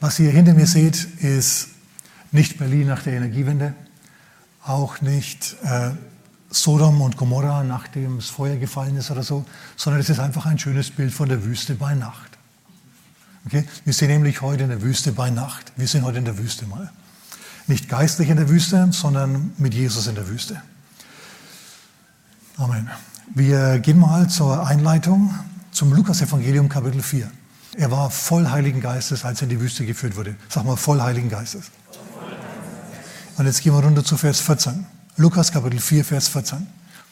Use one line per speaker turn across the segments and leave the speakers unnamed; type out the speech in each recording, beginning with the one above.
Was ihr hinter mir seht, ist nicht Berlin nach der Energiewende, auch nicht äh, Sodom und Gomorra, nachdem das Feuer gefallen ist oder so, sondern es ist einfach ein schönes Bild von der Wüste bei Nacht. Okay? Wir sind nämlich heute in der Wüste bei Nacht. Wir sind heute in der Wüste mal. Nicht geistlich in der Wüste, sondern mit Jesus in der Wüste. Amen. Wir gehen mal zur Einleitung zum Lukas-Evangelium, Kapitel 4. Er war voll Heiligen Geistes, als er in die Wüste geführt wurde. Sag mal, voll Heiligen Geistes. Und jetzt gehen wir runter zu Vers 14. Lukas Kapitel 4, Vers 14.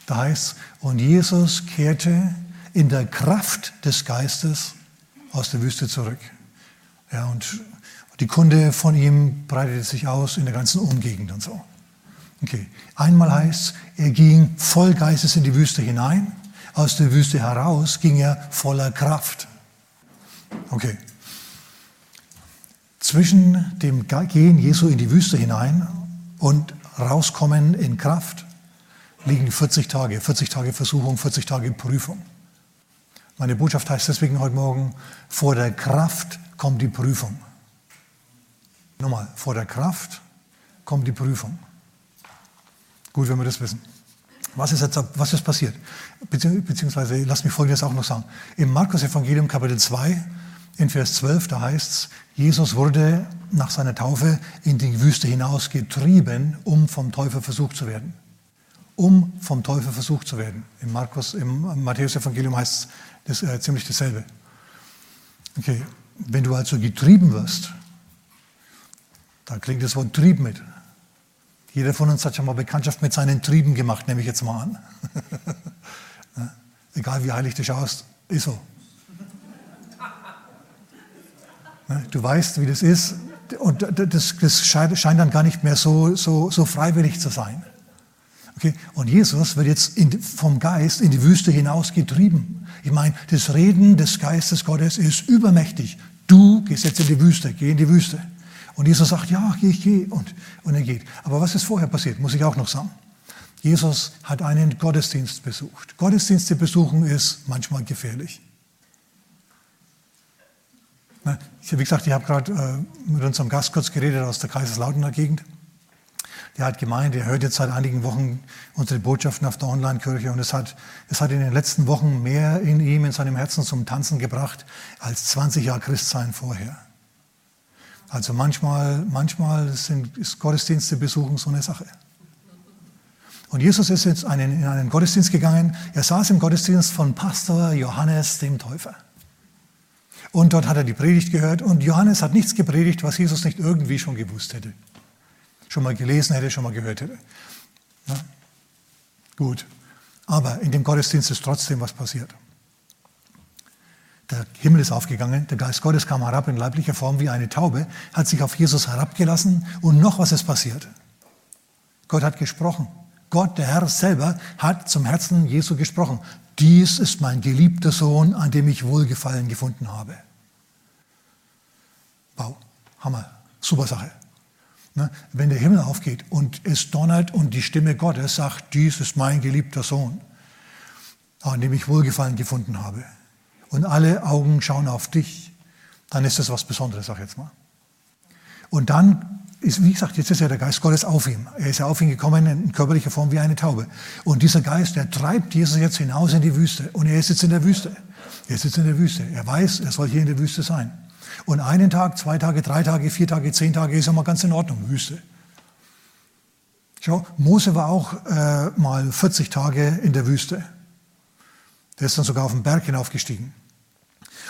Da heißt und Jesus kehrte in der Kraft des Geistes aus der Wüste zurück. Ja, und die Kunde von ihm breitete sich aus in der ganzen Umgegend und so. Okay. Einmal heißt, er ging voll Geistes in die Wüste hinein, aus der Wüste heraus ging er voller Kraft. Okay. Zwischen dem Gehen Jesu in die Wüste hinein und rauskommen in Kraft liegen 40 Tage, 40 Tage Versuchung, 40 Tage Prüfung. Meine Botschaft heißt deswegen heute Morgen, vor der Kraft kommt die Prüfung. Nochmal, vor der Kraft kommt die Prüfung. Gut, wenn wir das wissen. Was ist, jetzt, was ist passiert? Beziehungsweise, lass mich Folgendes auch noch sagen. Im Markus-Evangelium Kapitel 2, in Vers 12, da heißt es, Jesus wurde nach seiner Taufe in die Wüste hinaus getrieben, um vom Teufel versucht zu werden. Um vom Teufel versucht zu werden. Im, Markus, im Matthäus-Evangelium heißt es das, äh, ziemlich dasselbe. Okay, wenn du also getrieben wirst, da klingt das Wort Trieb mit. Jeder von uns hat schon mal Bekanntschaft mit seinen Trieben gemacht, nehme ich jetzt mal an. Egal wie heilig du schaust, ist so. Du weißt, wie das ist und das, das scheint dann gar nicht mehr so, so, so freiwillig zu sein. Okay? Und Jesus wird jetzt in, vom Geist in die Wüste hinaus getrieben. Ich meine, das Reden des Geistes Gottes ist übermächtig. Du gehst jetzt in die Wüste, geh in die Wüste. Und Jesus sagt, ja, ich gehe und, und er geht. Aber was ist vorher passiert, muss ich auch noch sagen. Jesus hat einen Gottesdienst besucht. Gottesdienste besuchen ist manchmal gefährlich. Wie gesagt, ich habe gerade äh, mit unserem Gast kurz geredet aus der Kaiserslauterner Gegend. Der hat gemeint, er hört jetzt seit einigen Wochen unsere Botschaften auf der Online-Kirche und es hat, es hat in den letzten Wochen mehr in ihm, in seinem Herzen zum Tanzen gebracht, als 20 Jahre Christsein vorher. Also manchmal, manchmal sind, Gottesdienste besuchen so eine Sache. Und Jesus ist jetzt einen, in einen Gottesdienst gegangen. Er saß im Gottesdienst von Pastor Johannes dem Täufer. Und dort hat er die Predigt gehört und Johannes hat nichts gepredigt, was Jesus nicht irgendwie schon gewusst hätte. Schon mal gelesen hätte, schon mal gehört hätte. Ja? Gut. Aber in dem Gottesdienst ist trotzdem was passiert. Der Himmel ist aufgegangen, der Geist Gottes kam herab in leiblicher Form wie eine Taube, hat sich auf Jesus herabgelassen und noch was ist passiert. Gott hat gesprochen. Gott, der Herr selber, hat zum Herzen Jesu gesprochen. Dies ist mein geliebter Sohn, an dem ich Wohlgefallen gefunden habe. Wow, Hammer, super Sache. Ne? Wenn der Himmel aufgeht und es donnert und die Stimme Gottes sagt, dies ist mein geliebter Sohn, an dem ich Wohlgefallen gefunden habe, und alle Augen schauen auf dich, dann ist das was Besonderes, sag ich jetzt mal. Und dann ist, wie gesagt, jetzt ist ja der Geist Gottes auf ihm. Er ist ja auf ihn gekommen in körperlicher Form wie eine Taube. Und dieser Geist, der treibt Jesus jetzt hinaus in die Wüste. Und er ist jetzt in der Wüste. Er ist jetzt in der Wüste. Er weiß, er soll hier in der Wüste sein. Und einen Tag, zwei Tage, drei Tage, vier Tage, zehn Tage ist ja mal ganz in Ordnung, Wüste. Schau, Mose war auch äh, mal 40 Tage in der Wüste. Der ist dann sogar auf den Berg hinaufgestiegen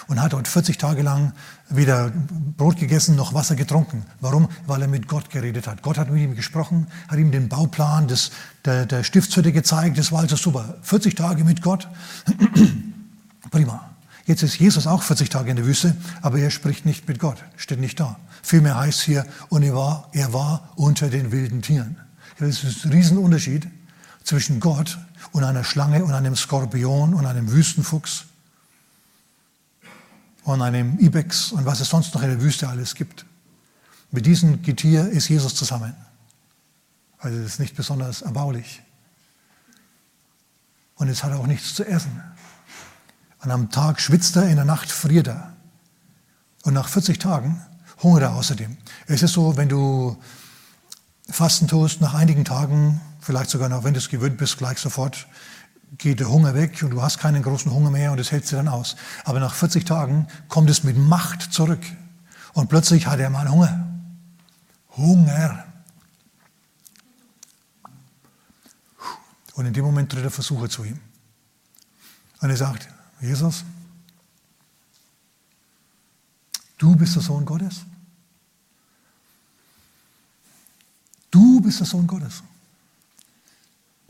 und hat dort 40 Tage lang weder Brot gegessen noch Wasser getrunken. Warum? Weil er mit Gott geredet hat. Gott hat mit ihm gesprochen, hat ihm den Bauplan des, der, der Stiftshütte gezeigt. Das war also super. 40 Tage mit Gott. Prima. Jetzt ist Jesus auch 40 Tage in der Wüste, aber er spricht nicht mit Gott, steht nicht da. Vielmehr heißt hier, und er war, er war unter den wilden Tieren. Das ist ein Riesenunterschied zwischen Gott und einer Schlange und einem Skorpion und einem Wüstenfuchs und einem Ibex und was es sonst noch in der Wüste alles gibt. Mit diesem Getier ist Jesus zusammen. Also das ist nicht besonders erbaulich. Und es hat auch nichts zu essen. Und am Tag schwitzt er, in der Nacht friert er. Und nach 40 Tagen Hungere außerdem. Es ist so, wenn du Fasten tust, nach einigen Tagen, vielleicht sogar noch, wenn du es gewöhnt bist, gleich sofort, geht der Hunger weg und du hast keinen großen Hunger mehr und es hält sich dann aus. Aber nach 40 Tagen kommt es mit Macht zurück und plötzlich hat er mal Hunger. Hunger. Und in dem Moment tritt der Versucher zu ihm. Und er sagt, Jesus, du bist der Sohn Gottes. Du bist der Sohn Gottes.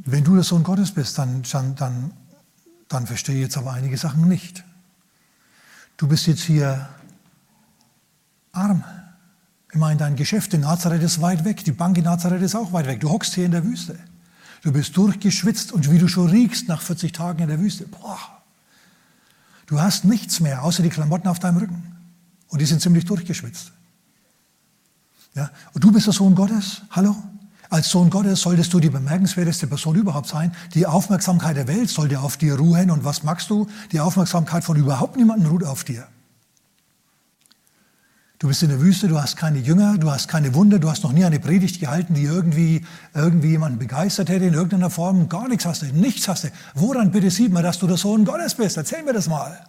Wenn du der Sohn Gottes bist, dann, dann, dann, verstehe ich jetzt aber einige Sachen nicht. Du bist jetzt hier arm. Ich meine, dein Geschäft in Nazareth ist weit weg, die Bank in Nazareth ist auch weit weg. Du hockst hier in der Wüste. Du bist durchgeschwitzt und wie du schon riechst nach 40 Tagen in der Wüste. Boah. Du hast nichts mehr, außer die Klamotten auf deinem Rücken. Und die sind ziemlich durchgeschwitzt. Ja? Und du bist der Sohn Gottes. Hallo? Als Sohn Gottes solltest du die bemerkenswerteste Person überhaupt sein. Die Aufmerksamkeit der Welt sollte auf dir ruhen. Und was magst du? Die Aufmerksamkeit von überhaupt niemandem ruht auf dir. Du bist in der Wüste, du hast keine Jünger, du hast keine Wunder, du hast noch nie eine Predigt gehalten, die irgendwie, irgendwie jemanden begeistert hätte in irgendeiner Form. Gar nichts hast du, nichts hast du. Woran bitte sieht man, dass du der Sohn Gottes bist? Erzähl mir das mal.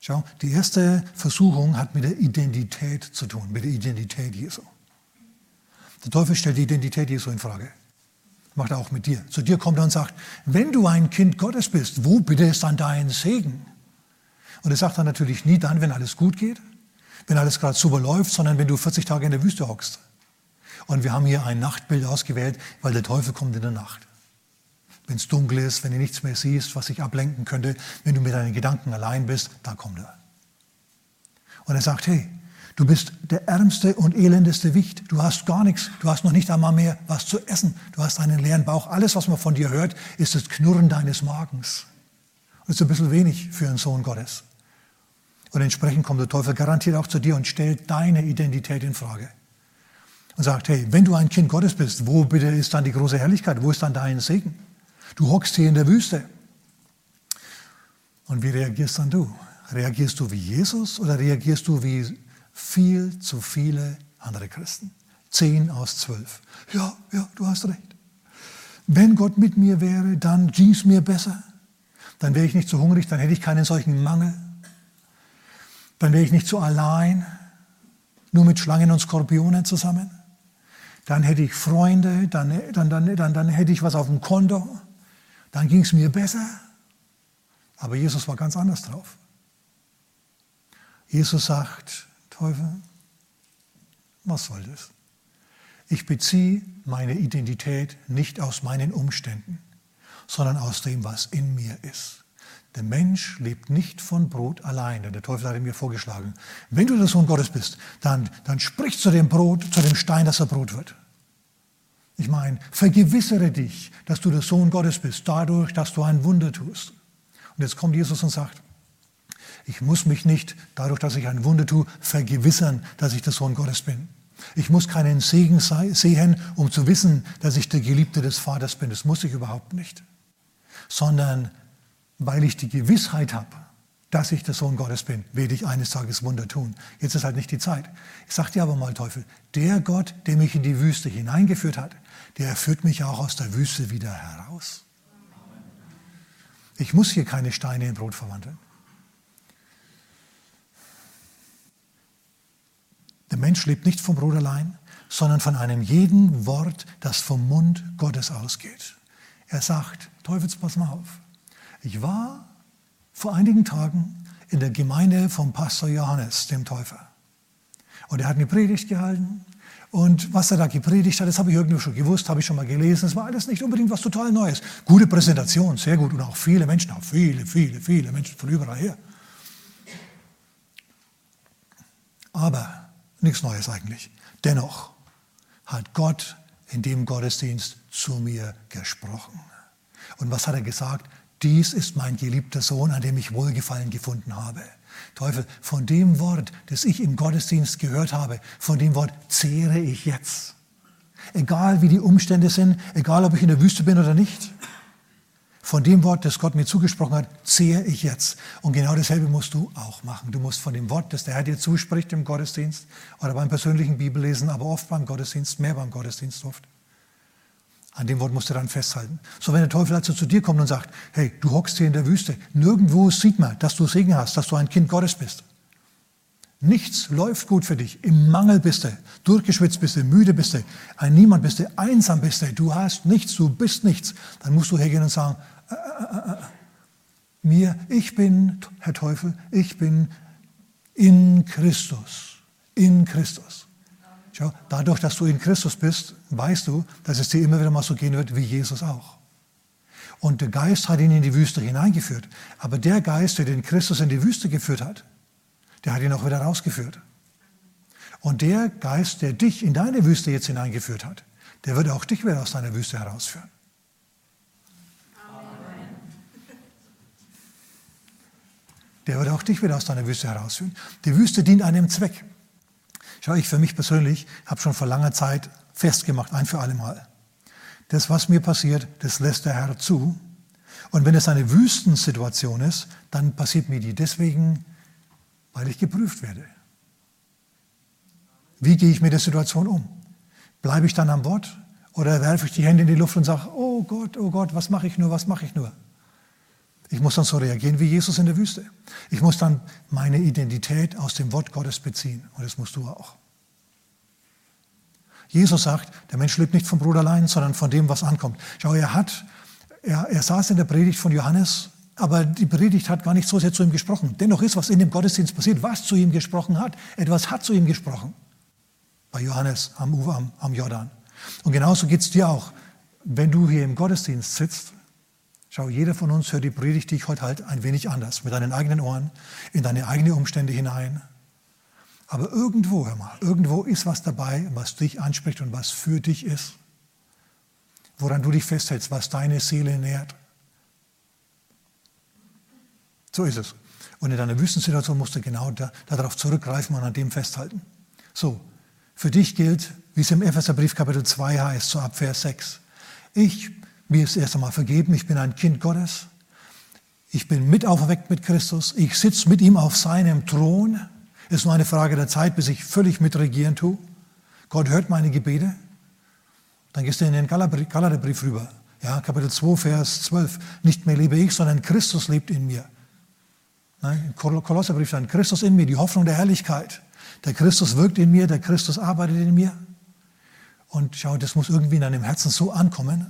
Schau, die erste Versuchung hat mit der Identität zu tun, mit der Identität Jesu. Der Teufel stellt die Identität Jesu in Frage. Macht er auch mit dir. Zu dir kommt er und sagt, wenn du ein Kind Gottes bist, wo bitte ist dann dein Segen? Und er sagt dann natürlich nie dann, wenn alles gut geht, wenn alles gerade super läuft, sondern wenn du 40 Tage in der Wüste hockst. Und wir haben hier ein Nachtbild ausgewählt, weil der Teufel kommt in der Nacht. Wenn es dunkel ist, wenn du nichts mehr siehst, was dich ablenken könnte, wenn du mit deinen Gedanken allein bist, da kommt er. Und er sagt, hey, Du bist der ärmste und elendeste Wicht. Du hast gar nichts. Du hast noch nicht einmal mehr was zu essen. Du hast einen leeren Bauch. Alles, was man von dir hört, ist das Knurren deines Magens. das ist ein bisschen wenig für einen Sohn Gottes. Und entsprechend kommt der Teufel garantiert auch zu dir und stellt deine Identität in Frage. Und sagt, hey, wenn du ein Kind Gottes bist, wo bitte ist dann die große Herrlichkeit? Wo ist dann dein Segen? Du hockst hier in der Wüste. Und wie reagierst dann du? Reagierst du wie Jesus oder reagierst du wie viel zu viele andere Christen. Zehn aus zwölf. Ja, ja, du hast recht. Wenn Gott mit mir wäre, dann ging es mir besser. Dann wäre ich nicht so hungrig, dann hätte ich keinen solchen Mangel. Dann wäre ich nicht so allein, nur mit Schlangen und Skorpionen zusammen. Dann hätte ich Freunde, dann, dann, dann, dann, dann hätte ich was auf dem Konto. Dann ging es mir besser. Aber Jesus war ganz anders drauf. Jesus sagt, Teufel, was soll das? Ich beziehe meine Identität nicht aus meinen Umständen, sondern aus dem, was in mir ist. Der Mensch lebt nicht von Brot allein. Der Teufel hat mir vorgeschlagen, wenn du der Sohn Gottes bist, dann, dann sprich zu dem Brot, zu dem Stein, dass er Brot wird. Ich meine, vergewissere dich, dass du der Sohn Gottes bist, dadurch, dass du ein Wunder tust. Und jetzt kommt Jesus und sagt, ich muss mich nicht, dadurch, dass ich ein Wunder tue, vergewissern, dass ich der Sohn Gottes bin. Ich muss keinen Segen sehen, um zu wissen, dass ich der Geliebte des Vaters bin. Das muss ich überhaupt nicht. Sondern weil ich die Gewissheit habe, dass ich der Sohn Gottes bin, werde ich eines Tages Wunder tun. Jetzt ist halt nicht die Zeit. Ich sage dir aber mal, Teufel, der Gott, der mich in die Wüste hineingeführt hat, der führt mich auch aus der Wüste wieder heraus. Ich muss hier keine Steine in Brot verwandeln. Der Mensch lebt nicht vom Brot allein, sondern von einem jeden Wort, das vom Mund Gottes ausgeht. Er sagt, Teufels, pass mal auf. Ich war vor einigen Tagen in der Gemeinde vom Pastor Johannes, dem Täufer. Und er hat eine Predigt gehalten. Und was er da gepredigt hat, das habe ich irgendwo schon gewusst, habe ich schon mal gelesen. Es war alles nicht unbedingt was total Neues. Gute Präsentation, sehr gut. Und auch viele Menschen, auch viele, viele, viele Menschen von überall her. Aber Nichts Neues eigentlich. Dennoch hat Gott in dem Gottesdienst zu mir gesprochen. Und was hat er gesagt? Dies ist mein geliebter Sohn, an dem ich Wohlgefallen gefunden habe. Teufel, von dem Wort, das ich im Gottesdienst gehört habe, von dem Wort zehre ich jetzt. Egal wie die Umstände sind, egal ob ich in der Wüste bin oder nicht. Von dem Wort, das Gott mir zugesprochen hat, zehre ich jetzt. Und genau dasselbe musst du auch machen. Du musst von dem Wort, das der Herr dir zuspricht im Gottesdienst oder beim persönlichen Bibellesen, aber oft beim Gottesdienst, mehr beim Gottesdienst oft. An dem Wort musst du dann festhalten. So, wenn der Teufel also zu dir kommt und sagt, hey, du hockst hier in der Wüste, nirgendwo sieht man, dass du Segen hast, dass du ein Kind Gottes bist. Nichts läuft gut für dich. Im Mangel bist du, durchgeschwitzt bist du, müde bist du, ein Niemand bist du, einsam bist du, du hast nichts, du bist nichts. Dann musst du hergehen und sagen, mir, ich bin, Herr Teufel, ich bin in Christus. In Christus. Schau, dadurch, dass du in Christus bist, weißt du, dass es dir immer wieder mal so gehen wird wie Jesus auch. Und der Geist hat ihn in die Wüste hineingeführt. Aber der Geist, der den Christus in die Wüste geführt hat, der hat ihn auch wieder rausgeführt. Und der Geist, der dich in deine Wüste jetzt hineingeführt hat, der wird auch dich wieder aus deiner Wüste herausführen. Der wird auch dich wieder aus deiner Wüste herausführen. Die Wüste dient einem Zweck. Schau, ich für mich persönlich habe schon vor langer Zeit festgemacht, ein für alle Mal. Das, was mir passiert, das lässt der Herr zu. Und wenn es eine Wüstensituation ist, dann passiert mir die deswegen weil ich geprüft werde. Wie gehe ich mit der Situation um? Bleibe ich dann am Wort oder werfe ich die Hände in die Luft und sage, oh Gott, oh Gott, was mache ich nur, was mache ich nur? Ich muss dann so reagieren wie Jesus in der Wüste. Ich muss dann meine Identität aus dem Wort Gottes beziehen und das musst du auch. Jesus sagt, der Mensch lebt nicht vom Brot allein, sondern von dem, was ankommt. Schau, er hat, er, er saß in der Predigt von Johannes aber die Predigt hat gar nicht so sehr zu ihm gesprochen. Dennoch ist was in dem Gottesdienst passiert, was zu ihm gesprochen hat. Etwas hat zu ihm gesprochen. Bei Johannes am Ufer, am, am Jordan. Und genauso geht es dir auch. Wenn du hier im Gottesdienst sitzt, schau, jeder von uns hört die Predigt, die ich heute halte, ein wenig anders. Mit deinen eigenen Ohren, in deine eigenen Umstände hinein. Aber irgendwo, hör mal, irgendwo ist was dabei, was dich anspricht und was für dich ist. Woran du dich festhältst, was deine Seele nährt. So ist es. Und in deiner Wüstensituation musst du genau da, darauf zurückgreifen und an dem festhalten. So, für dich gilt, wie es im Epheserbrief Kapitel 2 heißt, so ab Vers 6. Ich, mir ist erst einmal vergeben, ich bin ein Kind Gottes. Ich bin mit auferweckt mit Christus. Ich sitze mit ihm auf seinem Thron. Es ist nur eine Frage der Zeit, bis ich völlig mitregieren tue. Gott hört meine Gebete. Dann gehst du in den Galaterbrief rüber. Ja, Kapitel 2, Vers 12. Nicht mehr lebe ich, sondern Christus lebt in mir. Im Kolosserbrief stand Christus in mir, die Hoffnung der Herrlichkeit. Der Christus wirkt in mir, der Christus arbeitet in mir. Und schau, das muss irgendwie in deinem Herzen so ankommen,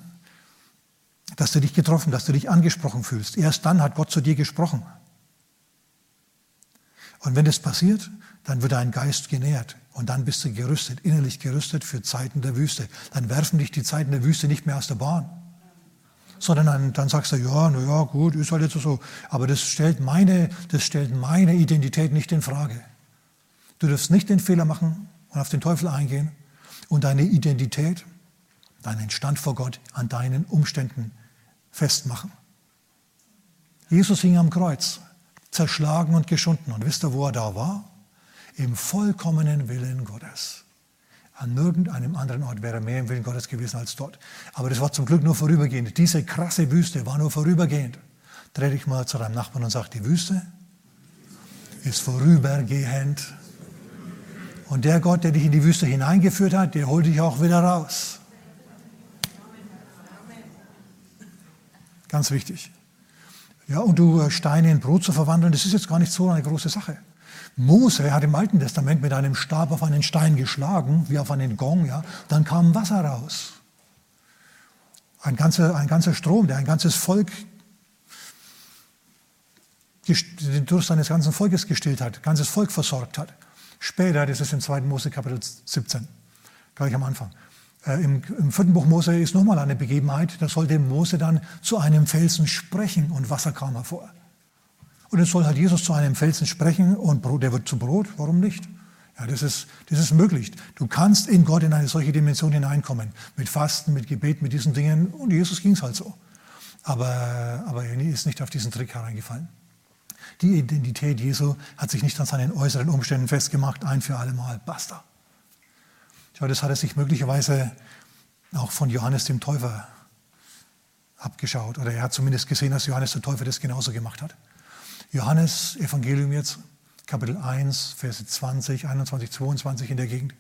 dass du dich getroffen, dass du dich angesprochen fühlst. Erst dann hat Gott zu dir gesprochen. Und wenn das passiert, dann wird dein Geist genährt und dann bist du gerüstet, innerlich gerüstet für Zeiten der Wüste. Dann werfen dich die Zeiten der Wüste nicht mehr aus der Bahn sondern dann, dann sagst du, ja, na ja, gut, ist halt jetzt so. Aber das stellt, meine, das stellt meine Identität nicht in Frage. Du darfst nicht den Fehler machen und auf den Teufel eingehen und deine Identität, deinen Stand vor Gott an deinen Umständen festmachen. Jesus hing am Kreuz, zerschlagen und geschunden. Und wisst ihr, wo er da war? Im vollkommenen Willen Gottes. An irgendeinem anderen Ort wäre mehr im Willen Gottes gewesen als dort. Aber das war zum Glück nur vorübergehend. Diese krasse Wüste war nur vorübergehend. Dreh dich mal zu deinem Nachbarn und sag, die Wüste ist vorübergehend. Und der Gott, der dich in die Wüste hineingeführt hat, der holt dich auch wieder raus. Ganz wichtig. Ja, und du äh, Steine in Brot zu verwandeln, das ist jetzt gar nicht so eine große Sache. Mose hat im Alten Testament mit einem Stab auf einen Stein geschlagen, wie auf einen Gong, ja, dann kam Wasser raus. Ein ganzer, ein ganzer Strom, der ein ganzes Volk, den Durst eines ganzen Volkes gestillt hat, ganzes Volk versorgt hat. Später, das ist im 2. Mose Kapitel 17, gleich am Anfang. Äh, im, Im vierten Buch Mose ist nochmal eine Begebenheit, da sollte Mose dann zu einem Felsen sprechen und Wasser kam hervor. Und jetzt soll halt Jesus zu einem Felsen sprechen und der wird zu Brot. Warum nicht? Ja, das ist, das ist möglich. Du kannst in Gott in eine solche Dimension hineinkommen. Mit Fasten, mit Gebet, mit diesen Dingen. Und Jesus ging es halt so. Aber, aber er ist nicht auf diesen Trick hereingefallen. Die Identität Jesu hat sich nicht an seinen äußeren Umständen festgemacht, ein für alle Mal. Basta. Schau, das hat er sich möglicherweise auch von Johannes dem Täufer abgeschaut oder er hat zumindest gesehen, dass Johannes der Täufer das genauso gemacht hat. Johannes, Evangelium jetzt, Kapitel 1, Verse 20, 21, 22 in der Gegend.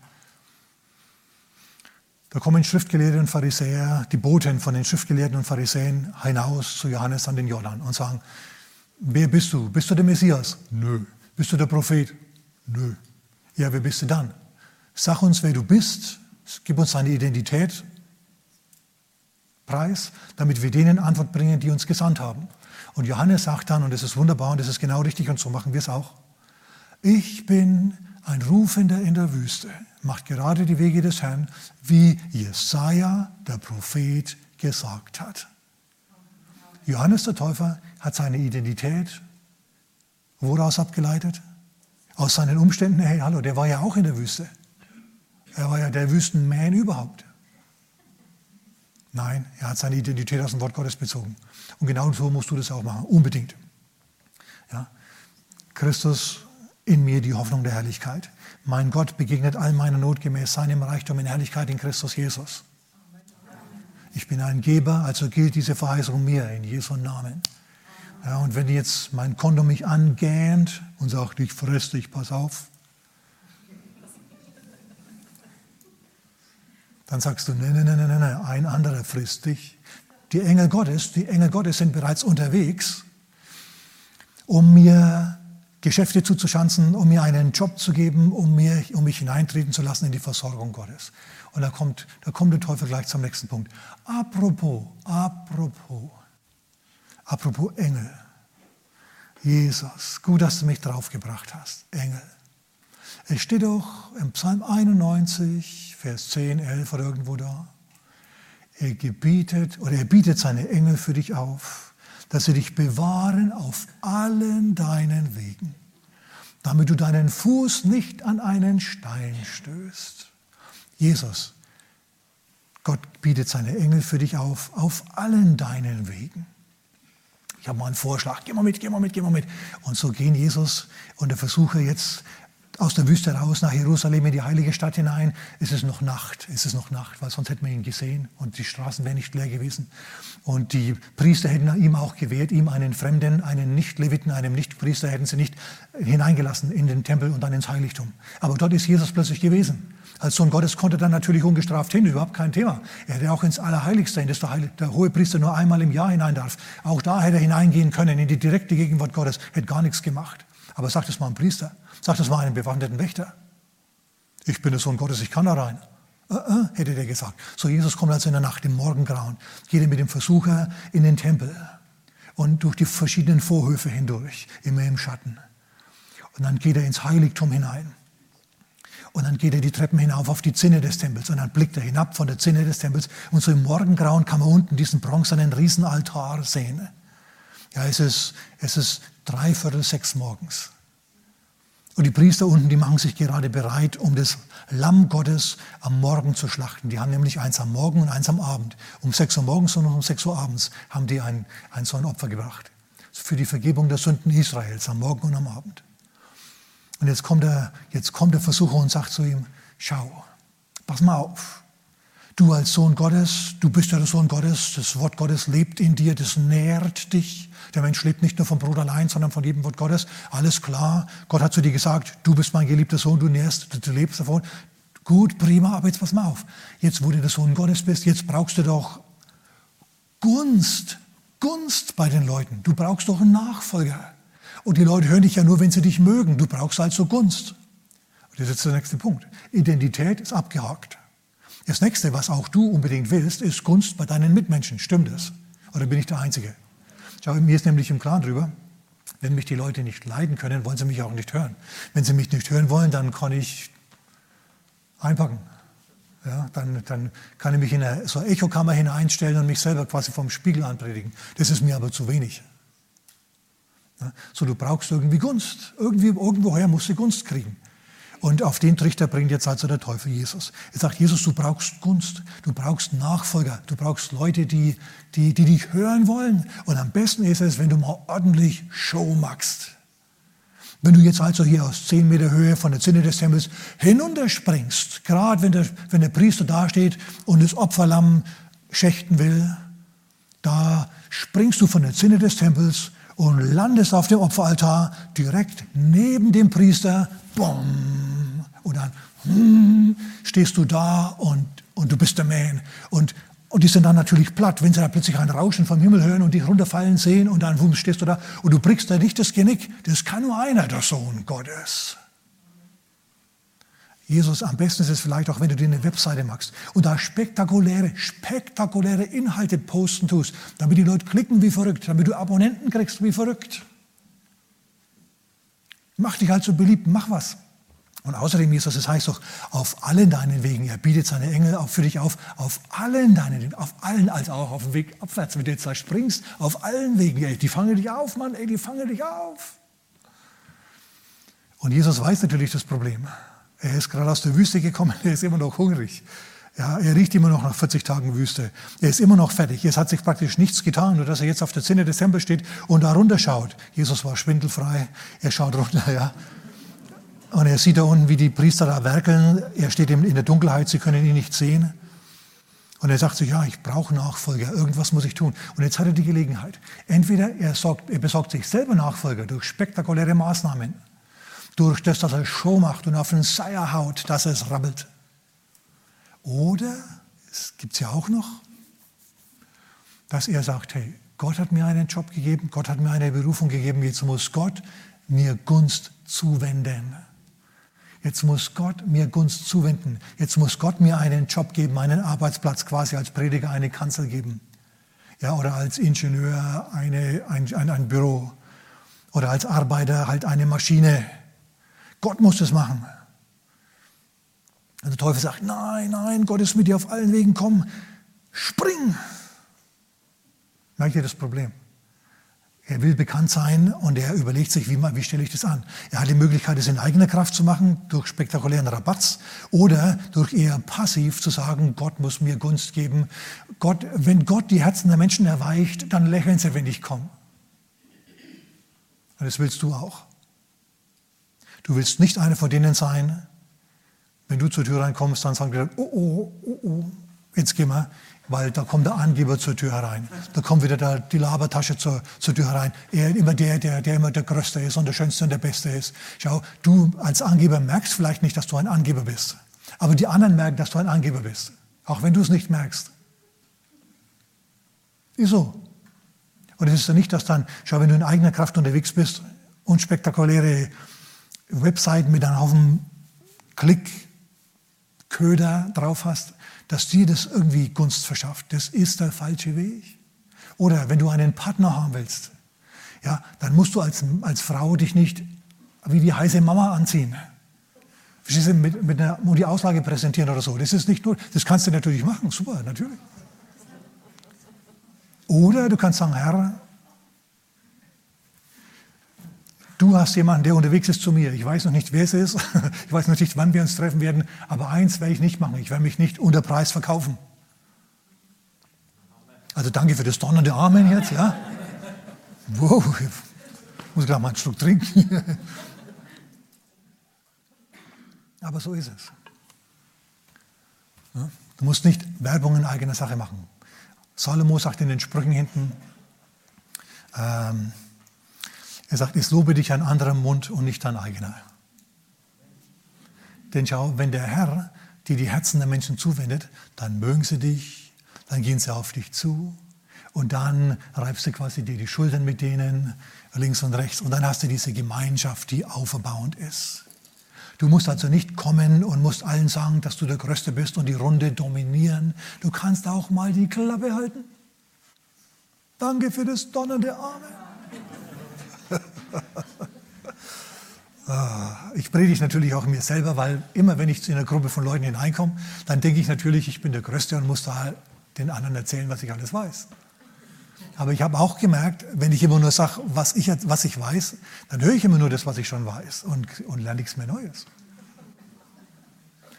Da kommen Schriftgelehrte und Pharisäer, die Boten von den Schriftgelehrten und Pharisäern hinaus zu Johannes an den Jordan und sagen, wer bist du? Bist du der Messias? Nö. Bist du der Prophet? Nö. Ja, wer bist du dann? Sag uns, wer du bist, gib uns deine Identität preis, damit wir denen Antwort bringen, die uns gesandt haben. Und Johannes sagt dann, und das ist wunderbar und das ist genau richtig und so machen wir es auch, ich bin ein Rufender in der Wüste macht gerade die Wege des Herrn, wie Jesaja, der Prophet, gesagt hat. Johannes der Täufer hat seine Identität woraus abgeleitet? Aus seinen Umständen, hey, hallo, der war ja auch in der Wüste. Er war ja der Wüstenman überhaupt. Nein, er hat seine Identität aus dem Wort Gottes bezogen. Und genau so musst du das auch machen, unbedingt. Ja? Christus in mir die Hoffnung der Herrlichkeit. Mein Gott begegnet all meiner Not gemäß seinem Reichtum in Herrlichkeit in Christus Jesus. Ich bin ein Geber, also gilt diese Verheißung mir in Jesu Namen. Ja, und wenn jetzt mein Konto mich angähnt und sagt, ich fress dich, pass auf, dann sagst du, nein, nein, nein, nein, nein, ein anderer frisst dich. Die Engel Gottes, die Engel Gottes sind bereits unterwegs, um mir Geschäfte zuzuschanzen, um mir einen Job zu geben, um, mir, um mich hineintreten zu lassen in die Versorgung Gottes. Und da kommt, da kommt der Teufel gleich zum nächsten Punkt. Apropos, apropos, apropos Engel. Jesus, gut, dass du mich draufgebracht hast. Engel. Es steht doch im Psalm 91, Vers 10, 11 oder irgendwo da. Er gebietet oder er bietet seine Engel für dich auf dass sie dich bewahren auf allen deinen Wegen, damit du deinen Fuß nicht an einen Stein stößt. Jesus, Gott bietet seine Engel für dich auf, auf allen deinen Wegen. Ich habe mal einen Vorschlag, geh mal mit, geh mal mit, geh mal mit. Und so gehen Jesus und der Versucher jetzt aus der Wüste raus nach Jerusalem in die heilige Stadt hinein. Es ist noch Nacht, es ist noch Nacht, weil sonst hätten wir ihn gesehen und die Straßen wären nicht leer gewesen. Und die Priester hätten ihm auch gewährt, ihm einen Fremden, einen Nicht-Leviten, einem Nicht-Priester hätten sie nicht hineingelassen in den Tempel und dann ins Heiligtum. Aber dort ist Jesus plötzlich gewesen. Als Sohn Gottes konnte er dann natürlich ungestraft hin, überhaupt kein Thema. Er hätte auch ins Allerheiligste hin, dass der, Heilig, der hohe Priester nur einmal im Jahr hinein darf. Auch da hätte er hineingehen können, in die direkte Gegenwart Gottes, hätte gar nichts gemacht. Aber sagt es mal ein Priester. Sagt das mal einem bewaffneten Wächter. Ich bin der Sohn Gottes, ich kann da rein. Äh, äh, hätte der gesagt. So, Jesus kommt also in der Nacht, im Morgengrauen, geht er mit dem Versucher in den Tempel und durch die verschiedenen Vorhöfe hindurch, immer im Schatten. Und dann geht er ins Heiligtum hinein. Und dann geht er die Treppen hinauf auf die Zinne des Tempels und dann blickt er hinab von der Zinne des Tempels und so im Morgengrauen kann man unten diesen bronzenen Riesenaltar sehen. Ja, es ist, es ist dreiviertel sechs morgens. Und die Priester unten, die machen sich gerade bereit, um das Lamm Gottes am Morgen zu schlachten. Die haben nämlich eins am Morgen und eins am Abend. Um 6 Uhr morgens und um 6 Uhr abends haben die ein, ein so ein Opfer gebracht. Für die Vergebung der Sünden Israels am Morgen und am Abend. Und jetzt kommt der, jetzt kommt der Versucher und sagt zu ihm, schau, pass mal auf. Du als Sohn Gottes, du bist ja der Sohn Gottes, das Wort Gottes lebt in dir, das nährt dich. Der Mensch lebt nicht nur vom Brot allein, sondern von jedem Wort Gottes. Alles klar. Gott hat zu dir gesagt, du bist mein geliebter Sohn, du nährst, du lebst davon. Gut, prima, aber jetzt pass mal auf. Jetzt, wo du der Sohn Gottes bist, jetzt brauchst du doch Gunst. Gunst bei den Leuten. Du brauchst doch einen Nachfolger. Und die Leute hören dich ja nur, wenn sie dich mögen. Du brauchst also Gunst. Und das ist der nächste Punkt. Identität ist abgehakt. Das nächste, was auch du unbedingt willst, ist Gunst bei deinen Mitmenschen. Stimmt das? Oder bin ich der Einzige? Schau, mir ist nämlich im Klaren drüber, wenn mich die Leute nicht leiden können, wollen sie mich auch nicht hören. Wenn sie mich nicht hören wollen, dann kann ich einpacken. Ja, dann, dann kann ich mich in eine, so eine Echokammer hineinstellen und mich selber quasi vom Spiegel anpredigen. Das ist mir aber zu wenig. Ja, so, du brauchst irgendwie Gunst. Irgendwie, irgendwoher musst du Gunst kriegen. Und auf den Trichter bringt jetzt also der Teufel Jesus. Er sagt, Jesus, du brauchst Gunst, du brauchst Nachfolger, du brauchst Leute, die, die, die dich hören wollen. Und am besten ist es, wenn du mal ordentlich Show machst. Wenn du jetzt also hier aus zehn Meter Höhe von der Zinne des Tempels hinunterspringst, gerade wenn der, wenn der Priester dasteht und das Opferlamm schächten will, Da springst du von der Zinne des Tempels und landest auf dem Opferaltar direkt neben dem Priester. Boom. Und dann hm, stehst du da und, und du bist der Man. Und, und die sind dann natürlich platt, wenn sie da plötzlich ein Rauschen vom Himmel hören und dich runterfallen sehen und dann wumm, stehst du da und du brichst da nicht das Genick. Das kann nur einer, der Sohn Gottes. Jesus, am besten ist es vielleicht auch, wenn du dir eine Webseite machst und da spektakuläre, spektakuläre Inhalte posten tust, damit die Leute klicken wie verrückt, damit du Abonnenten kriegst wie verrückt. Mach dich halt so beliebt, mach was. Und außerdem, Jesus, es heißt doch, auf allen deinen Wegen, er bietet seine Engel auch für dich auf, auf allen deinen Wegen, auf allen, also auch auf dem Weg abwärts, wenn du jetzt da springst, auf allen Wegen, ey, die fangen dich auf, Mann, ey, die fangen dich auf. Und Jesus weiß natürlich das Problem. Er ist gerade aus der Wüste gekommen, er ist immer noch hungrig. Ja, er riecht immer noch nach 40 Tagen Wüste. Er ist immer noch fertig. Es hat sich praktisch nichts getan, nur dass er jetzt auf der Zinne des Tempels steht und da runter schaut. Jesus war schwindelfrei. Er schaut runter, ja. Und er sieht da unten, wie die Priester da werkeln. Er steht in der Dunkelheit, sie können ihn nicht sehen. Und er sagt sich, ja, ich brauche Nachfolger, irgendwas muss ich tun. Und jetzt hat er die Gelegenheit. Entweder er, sorgt, er besorgt sich selber Nachfolger durch spektakuläre Maßnahmen durch das, dass er Show macht und auf den Seier haut, dass es rabbelt. Oder, es gibt es ja auch noch, dass er sagt, hey, Gott hat mir einen Job gegeben, Gott hat mir eine Berufung gegeben, jetzt muss Gott mir Gunst zuwenden. Jetzt muss Gott mir Gunst zuwenden. Jetzt muss Gott mir einen Job geben, einen Arbeitsplatz, quasi als Prediger eine Kanzel geben. Ja, oder als Ingenieur eine, ein, ein, ein Büro. Oder als Arbeiter halt eine Maschine. Gott muss das machen. Und der Teufel sagt, nein, nein, Gott ist mit dir auf allen Wegen, komm, spring. Merkt ihr das Problem? Er will bekannt sein und er überlegt sich, wie, wie stelle ich das an. Er hat die Möglichkeit, es in eigener Kraft zu machen, durch spektakulären Rabatz oder durch eher passiv zu sagen, Gott muss mir Gunst geben. Gott, wenn Gott die Herzen der Menschen erweicht, dann lächeln sie, wenn ich komme. Und das willst du auch. Du willst nicht einer von denen sein, wenn du zur Tür reinkommst, dann sagen wir, oh, oh, oh, oh, jetzt gehen wir, weil da kommt der Angeber zur Tür herein. Da kommt wieder der, die Labertasche zur, zur Tür herein. Er immer der, der, der immer der Größte ist und der Schönste und der Beste ist. Schau, du als Angeber merkst vielleicht nicht, dass du ein Angeber bist. Aber die anderen merken, dass du ein Angeber bist. Auch wenn du es nicht merkst. Ist so. Und es ist ja nicht, dass dann, schau, wenn du in eigener Kraft unterwegs bist, unspektakuläre Webseiten mit einem Haufen Klickköder drauf hast, dass dir das irgendwie Gunst verschafft. Das ist der falsche Weg. Oder wenn du einen Partner haben willst, ja, dann musst du als, als Frau dich nicht wie die heiße Mama anziehen. Verstehst du, mit, mit einer die Auslage präsentieren oder so. Das ist nicht nur, das kannst du natürlich machen, super, natürlich. Oder du kannst sagen, Herr, Du hast jemanden, der unterwegs ist zu mir. Ich weiß noch nicht, wer es ist. Ich weiß noch nicht, wann wir uns treffen werden. Aber eins werde ich nicht machen. Ich werde mich nicht unter Preis verkaufen. Also danke für das donnernde Amen jetzt, ja. Wow, ich muss gleich mal einen Schluck trinken. Aber so ist es. Du musst nicht Werbung in eigener Sache machen. Salomo sagt in den Sprüchen hinten, ähm, er sagt, ich lobe dich an anderem Mund und nicht an eigener. Denn schau, wenn der Herr dir die Herzen der Menschen zuwendet, dann mögen sie dich, dann gehen sie auf dich zu und dann reibst du quasi dir die Schultern mit denen links und rechts und dann hast du diese Gemeinschaft, die auferbauend ist. Du musst also nicht kommen und musst allen sagen, dass du der Größte bist und die Runde dominieren. Du kannst auch mal die Klappe halten. Danke für das donnernde Amen. Ah, ich predige natürlich auch mir selber, weil immer wenn ich in eine Gruppe von Leuten hineinkomme, dann denke ich natürlich, ich bin der Größte und muss da den anderen erzählen, was ich alles weiß. Aber ich habe auch gemerkt, wenn ich immer nur sage, was ich, was ich weiß, dann höre ich immer nur das, was ich schon weiß und, und lerne nichts mehr Neues.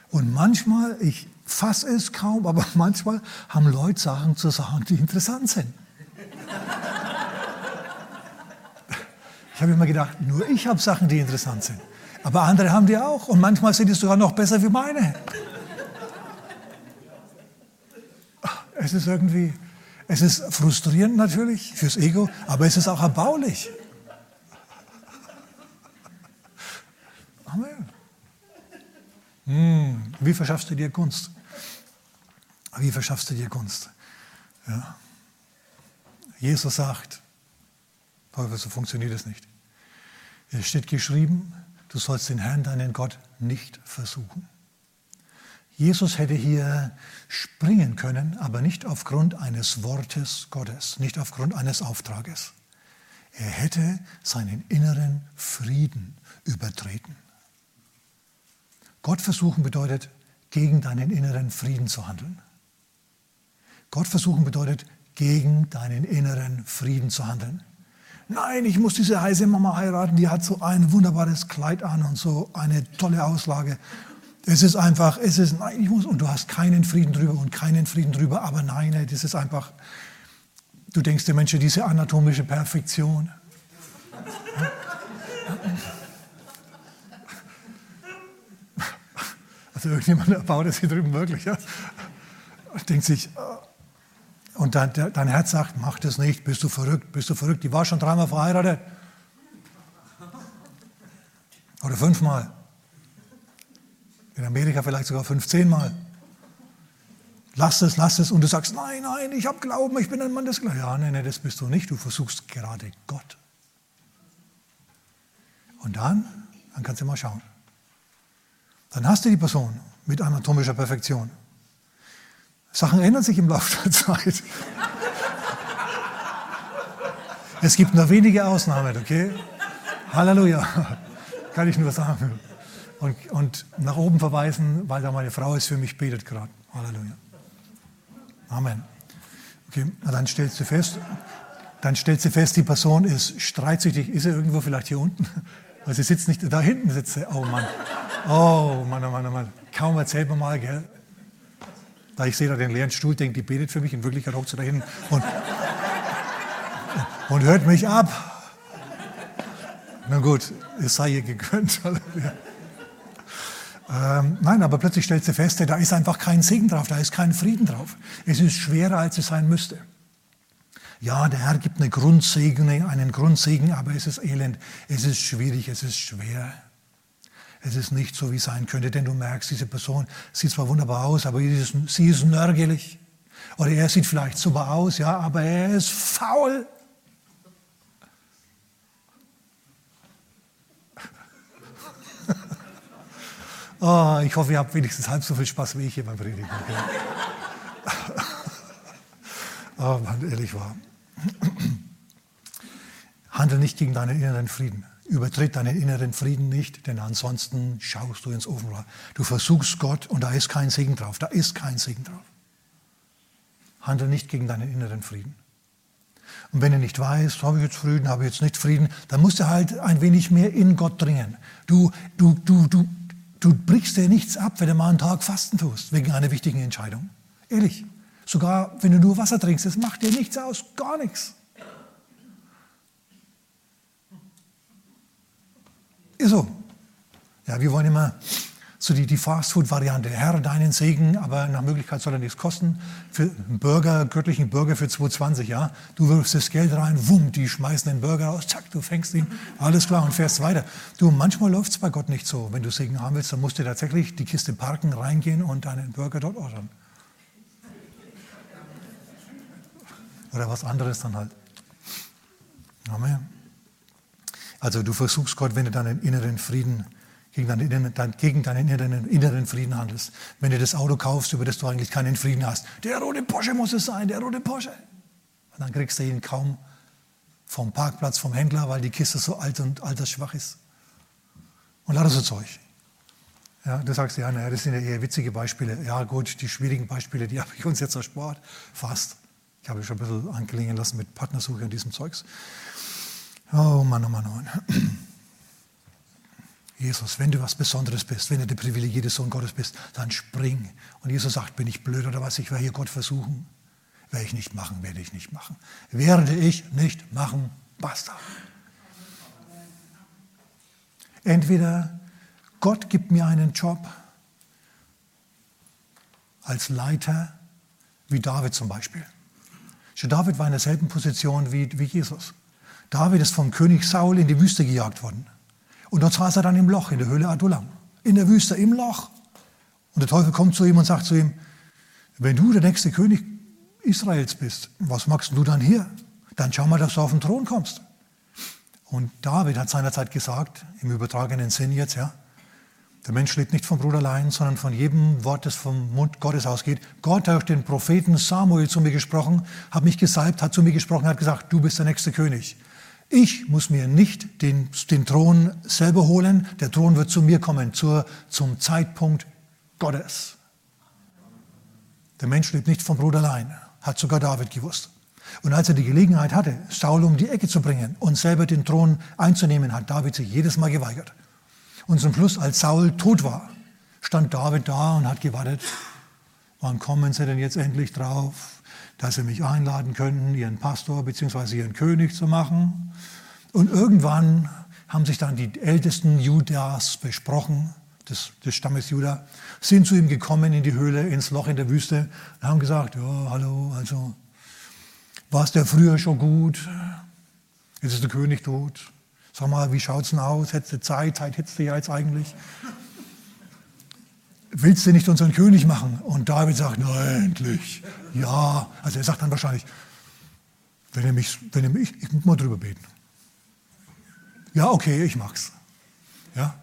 Und manchmal, ich fasse es kaum, aber manchmal haben Leute Sachen zu sagen, die interessant sind. Ich habe immer gedacht, nur ich habe Sachen, die interessant sind. Aber andere haben die auch. Und manchmal sind die sogar noch besser wie meine. Es ist irgendwie, Es ist frustrierend natürlich fürs Ego, aber es ist auch erbaulich. Amen. Hm, wie verschaffst du dir Gunst? Wie verschaffst du dir Gunst? Ja. Jesus sagt, so funktioniert es nicht. Es steht geschrieben, du sollst den Herrn, deinen Gott, nicht versuchen. Jesus hätte hier springen können, aber nicht aufgrund eines Wortes Gottes, nicht aufgrund eines Auftrages. Er hätte seinen inneren Frieden übertreten. Gott versuchen bedeutet, gegen deinen inneren Frieden zu handeln. Gott versuchen bedeutet, gegen deinen inneren Frieden zu handeln. Nein, ich muss diese heiße Mama heiraten, die hat so ein wunderbares Kleid an und so eine tolle Auslage. Es ist einfach, es ist, nein, ich muss, und du hast keinen Frieden drüber und keinen Frieden drüber, aber nein, das ist einfach, du denkst dir, Mensch, diese anatomische Perfektion. Also irgendjemand baut es hier drüben wirklich. Ja? Denkt sich, äh, und dein, dein Herz sagt, mach das nicht, bist du verrückt, bist du verrückt. Die war schon dreimal verheiratet. Oder fünfmal. In Amerika vielleicht sogar 15 Mal. Lass es, lass es. Und du sagst, nein, nein, ich habe Glauben, ich bin ein Mann des Glaubens. Ja, nein, nein, das bist du nicht. Du versuchst gerade Gott. Und dann, dann kannst du mal schauen. Dann hast du die Person mit anatomischer Perfektion. Sachen ändern sich im Laufe der Zeit. Es gibt nur wenige Ausnahmen, okay? Halleluja, kann ich nur sagen und, und nach oben verweisen, weil da meine Frau ist für mich betet gerade. Halleluja. Amen. Okay, dann stellst du fest, dann stellst du fest, die Person ist streitsüchtig. Ist er irgendwo vielleicht hier unten? Weil sie sitzt nicht, da hinten sitzt sie. Oh Mann. Oh Mann, oh Mann, oh Mann. Kaum erzählt man mal, gell? Da ich sehe da den leeren Stuhl, denkt, die betet für mich. In Wirklichkeit hockt sie da hinten und, und hört mich ab. Na gut, es sei ihr gegönnt. Ähm, nein, aber plötzlich stellt sie fest, da ist einfach kein Segen drauf, da ist kein Frieden drauf. Es ist schwerer, als es sein müsste. Ja, der Herr gibt eine Grundsegen, einen Grundsegen, aber es ist elend, es ist schwierig, es ist schwer. Es ist nicht so, wie es sein könnte, denn du merkst, diese Person sieht zwar wunderbar aus, aber sie ist, nörgelig. Oder er sieht vielleicht super aus, ja, aber er ist faul. Oh, ich hoffe, ihr habt wenigstens halb so viel Spaß wie ich hier beim Predigen. Oh Mann, ehrlich wahr. Handel nicht gegen deinen inneren Frieden. Übertritt deinen inneren Frieden nicht, denn ansonsten schaust du ins Ofenrohr. Du versuchst Gott und da ist kein Segen drauf. Da ist kein Segen drauf. Handel nicht gegen deinen inneren Frieden. Und wenn du nicht weißt, habe ich jetzt Frieden, habe ich jetzt nicht Frieden, dann musst du halt ein wenig mehr in Gott dringen. Du, du, du, du, Du brichst dir nichts ab, wenn du mal einen Tag Fasten tust, wegen einer wichtigen Entscheidung. Ehrlich. Sogar wenn du nur Wasser trinkst, das macht dir nichts aus, gar nichts. Ist so. Ja, wir wollen immer so die, die Fastfood-Variante. Herr, deinen Segen, aber nach Möglichkeit soll er nichts kosten. Für einen Burger, göttlichen Burger für 2,20, ja. Du wirfst das Geld rein, wumm, die schmeißen den Burger aus, zack, du fängst ihn, alles klar und fährst weiter. Du, manchmal läuft es bei Gott nicht so. Wenn du Segen haben willst, dann musst du tatsächlich die Kiste parken, reingehen und deinen Burger dort ordern. Oder was anderes dann halt. Amen. Also du versuchst Gott, wenn du deinen inneren Frieden gegen deinen, gegen deinen inneren, inneren Frieden handelst. Wenn du das Auto kaufst, über das du eigentlich keinen Frieden hast. Der rote Porsche muss es sein, der rote Porsche. Und dann kriegst du ihn kaum vom Parkplatz, vom Händler, weil die Kiste so alt und altersschwach ist. Und lauter so Zeug. Ja, du sagst, ja, naja, das sind ja eher witzige Beispiele. Ja, gut, die schwierigen Beispiele, die habe ich uns jetzt erspart. Fast. Ich habe schon ein bisschen angelegen lassen mit Partnersuche und diesem Zeugs. Oh Mann, oh Mann, oh Mann. Jesus, wenn du was Besonderes bist, wenn du der privilegierte Sohn Gottes bist, dann spring. Und Jesus sagt, bin ich blöd oder was? Ich werde hier Gott versuchen. Werde ich nicht machen, werde ich nicht machen. Werde ich nicht machen, basta. Entweder Gott gibt mir einen Job als Leiter, wie David zum Beispiel. Schon David war in derselben Position wie, wie Jesus. David ist vom König Saul in die Wüste gejagt worden. Und dort saß er dann im Loch, in der Höhle Adullam. In der Wüste, im Loch. Und der Teufel kommt zu ihm und sagt zu ihm, wenn du der nächste König Israels bist, was magst du dann hier? Dann schau mal, dass du auf den Thron kommst. Und David hat seinerzeit gesagt, im übertragenen Sinn jetzt, ja, der Mensch lebt nicht vom Brot allein, sondern von jedem Wort, das vom Mund Gottes ausgeht. Gott hat durch den Propheten Samuel zu mir gesprochen, hat mich gesalbt, hat zu mir gesprochen, hat gesagt, du bist der nächste König. Ich muss mir nicht den, den Thron selber holen, der Thron wird zu mir kommen, zur, zum Zeitpunkt Gottes. Der Mensch lebt nicht vom Brot allein, hat sogar David gewusst. Und als er die Gelegenheit hatte, Saul um die Ecke zu bringen und selber den Thron einzunehmen, hat David sich jedes Mal geweigert. Und zum Schluss, als Saul tot war, stand David da und hat gewartet. Wann kommen sie denn jetzt endlich drauf, dass sie mich einladen könnten, ihren Pastor bzw. ihren König zu machen? Und irgendwann haben sich dann die Ältesten Judas besprochen, des, des Stammes Juda, sind zu ihm gekommen in die Höhle, ins Loch in der Wüste und haben gesagt, ja, hallo, also war es der früher schon gut? Jetzt ist der König tot. Sag mal, wie schaut es denn aus? Hättest du Zeit? Zeit hättest du ja jetzt eigentlich. Willst du nicht unseren König machen? Und David sagt, nein, endlich. Ja, also er sagt dann wahrscheinlich, wenn er mich, wenn er mich, ich muss mal drüber beten. Ja, okay, ich mach's. Ja,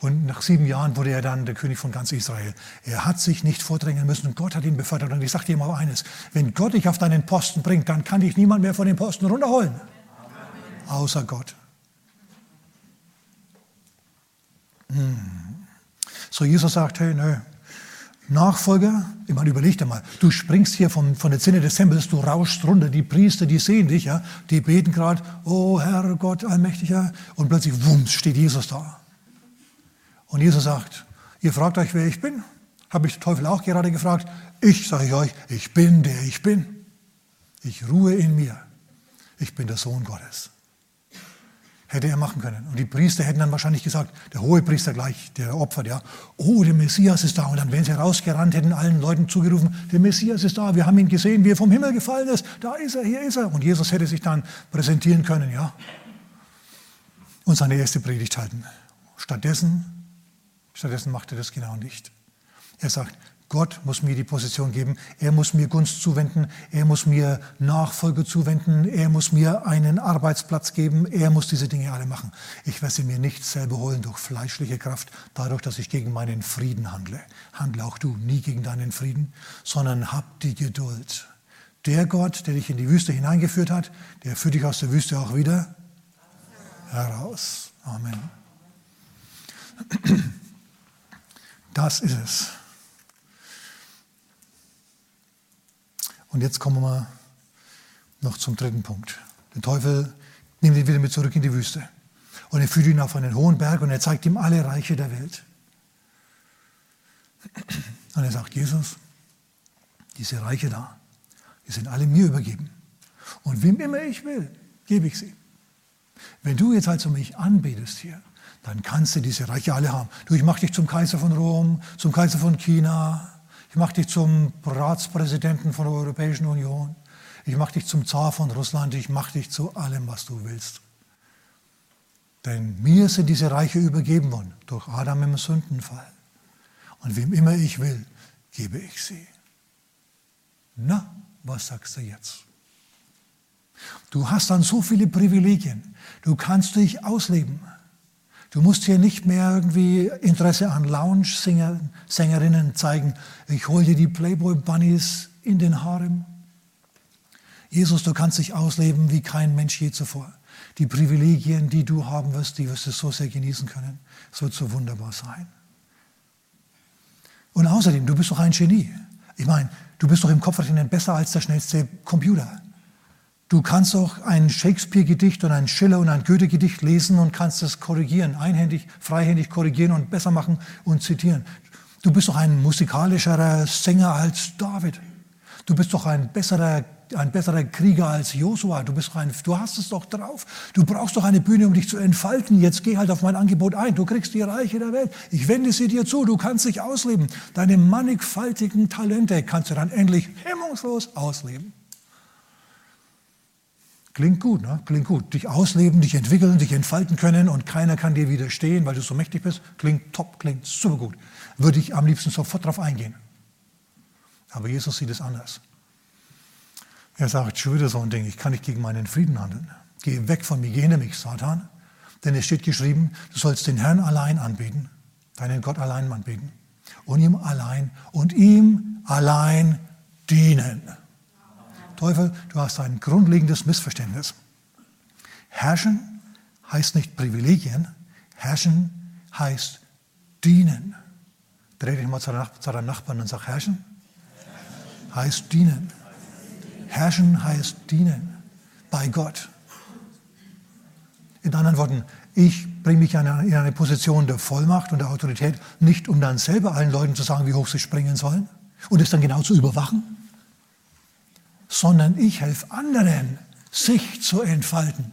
und nach sieben Jahren wurde er dann der König von ganz Israel. Er hat sich nicht vordrängen müssen und Gott hat ihn befördert. Und ich sage dir mal eines, wenn Gott dich auf deinen Posten bringt, dann kann dich niemand mehr von den Posten runterholen. Außer Gott. Hm. So Jesus sagt, hey, nö, Nachfolger, ich meine, überleg dir mal, du springst hier vom, von der Zinne des Tempels, du rauschst runter, die Priester, die sehen dich, ja, die beten gerade, oh Herr Gott, Allmächtiger, und plötzlich, wumms, steht Jesus da. Und Jesus sagt, ihr fragt euch, wer ich bin? Habe ich den Teufel auch gerade gefragt. Ich sage ich euch, ich bin der ich bin. Ich ruhe in mir. Ich bin der Sohn Gottes. Hätte er machen können. Und die Priester hätten dann wahrscheinlich gesagt, der hohe Priester gleich, der opfert, ja, oh, der Messias ist da. Und dann wären sie rausgerannt, hätten allen Leuten zugerufen, der Messias ist da, wir haben ihn gesehen, wie er vom Himmel gefallen ist. Da ist er, hier ist er. Und Jesus hätte sich dann präsentieren können, ja. Und seine erste Predigt halten. Stattdessen Stattdessen macht er das genau nicht. Er sagt, Gott muss mir die Position geben, er muss mir Gunst zuwenden, er muss mir Nachfolge zuwenden, er muss mir einen Arbeitsplatz geben, er muss diese Dinge alle machen. Ich werde sie mir nicht selber holen durch fleischliche Kraft, dadurch, dass ich gegen meinen Frieden handle. Handle auch du nie gegen deinen Frieden, sondern hab die Geduld. Der Gott, der dich in die Wüste hineingeführt hat, der führt dich aus der Wüste auch wieder heraus. Amen. Das ist es. Und jetzt kommen wir noch zum dritten Punkt. Der Teufel nimmt ihn wieder mit zurück in die Wüste. Und er führt ihn auf einen hohen Berg und er zeigt ihm alle Reiche der Welt. Und er sagt, Jesus, diese Reiche da, die sind alle mir übergeben. Und wem immer ich will, gebe ich sie. Wenn du jetzt also mich anbetest hier, dann kannst du diese Reiche alle haben. Du, ich mache dich zum Kaiser von Rom, zum Kaiser von China, ich mache dich zum Ratspräsidenten von der Europäischen Union, ich mache dich zum Zar von Russland, ich mache dich zu allem, was du willst. Denn mir sind diese Reiche übergeben worden durch Adam im Sündenfall. Und wem immer ich will, gebe ich sie. Na, was sagst du jetzt? Du hast dann so viele Privilegien. Du kannst dich ausleben. Du musst hier nicht mehr irgendwie Interesse an Lounge-Sängerinnen zeigen. Ich hole dir die Playboy-Bunnies in den Harem. Jesus, du kannst dich ausleben wie kein Mensch je zuvor. Die Privilegien, die du haben wirst, die wirst du so sehr genießen können. Es wird so wunderbar sein. Und außerdem, du bist doch ein Genie. Ich meine, du bist doch im Kopfrechnen besser als der schnellste Computer. Du kannst auch ein Shakespeare-Gedicht und ein Schiller- und ein Goethe-Gedicht lesen und kannst es korrigieren, einhändig, freihändig korrigieren und besser machen und zitieren. Du bist doch ein musikalischerer Sänger als David. Du bist doch ein besserer, ein besserer Krieger als Josua. Du, du hast es doch drauf. Du brauchst doch eine Bühne, um dich zu entfalten. Jetzt geh halt auf mein Angebot ein. Du kriegst die Reiche der Welt. Ich wende sie dir zu. Du kannst dich ausleben. Deine mannigfaltigen Talente kannst du dann endlich hemmungslos ausleben. Klingt gut, ne? Klingt gut. Dich ausleben, dich entwickeln, dich entfalten können und keiner kann dir widerstehen, weil du so mächtig bist. Klingt top, klingt super gut. Würde ich am liebsten sofort darauf eingehen. Aber Jesus sieht es anders. Er sagt, schon wieder so ein Ding, ich kann nicht gegen meinen Frieden handeln. Geh weg von mir, geh mich, Satan. Denn es steht geschrieben, du sollst den Herrn allein anbeten, deinen Gott allein anbeten. Und ihm allein und ihm allein dienen. Teufel, du hast ein grundlegendes Missverständnis. Herrschen heißt nicht Privilegien, herrschen heißt dienen. Dreh dich mal zu deinem Nachbarn und sag, herrschen heißt dienen. Herrschen heißt dienen bei Gott. In anderen Worten, ich bringe mich in eine Position der Vollmacht und der Autorität, nicht um dann selber allen Leuten zu sagen, wie hoch sie springen sollen und es dann genau zu überwachen, sondern ich helfe anderen, sich zu entfalten.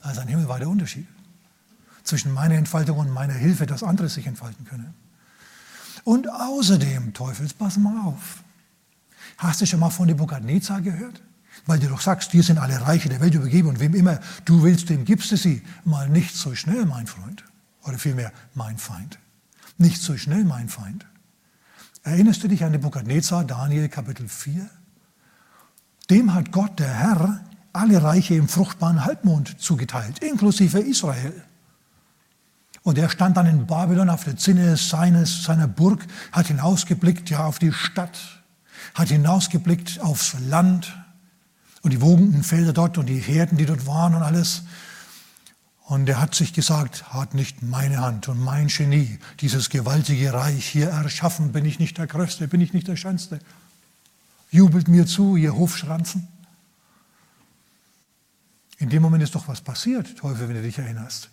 Da ist ein himmelweiter Unterschied zwischen meiner Entfaltung und meiner Hilfe, dass andere sich entfalten können. Und außerdem, Teufels, pass mal auf. Hast du schon mal von Nebukadnezar gehört? Weil du doch sagst, dir sind alle Reiche der Welt übergeben und wem immer du willst, dem gibst du sie. Mal nicht so schnell, mein Freund. Oder vielmehr, mein Feind. Nicht so schnell, mein Feind. Erinnerst du dich an Nebukadnezar, Daniel Kapitel 4? Dem hat Gott, der Herr, alle Reiche im fruchtbaren Halbmond zugeteilt, inklusive Israel. Und er stand dann in Babylon auf der Zinne seines, seiner Burg, hat hinausgeblickt ja auf die Stadt, hat hinausgeblickt aufs Land und die wogenden Felder dort und die Herden, die dort waren und alles. Und er hat sich gesagt, hat nicht meine Hand und mein Genie dieses gewaltige Reich hier erschaffen, bin ich nicht der Größte, bin ich nicht der Schönste. Jubelt mir zu, ihr Hofschranzen. In dem Moment ist doch was passiert, Teufel, wenn du dich erinnerst.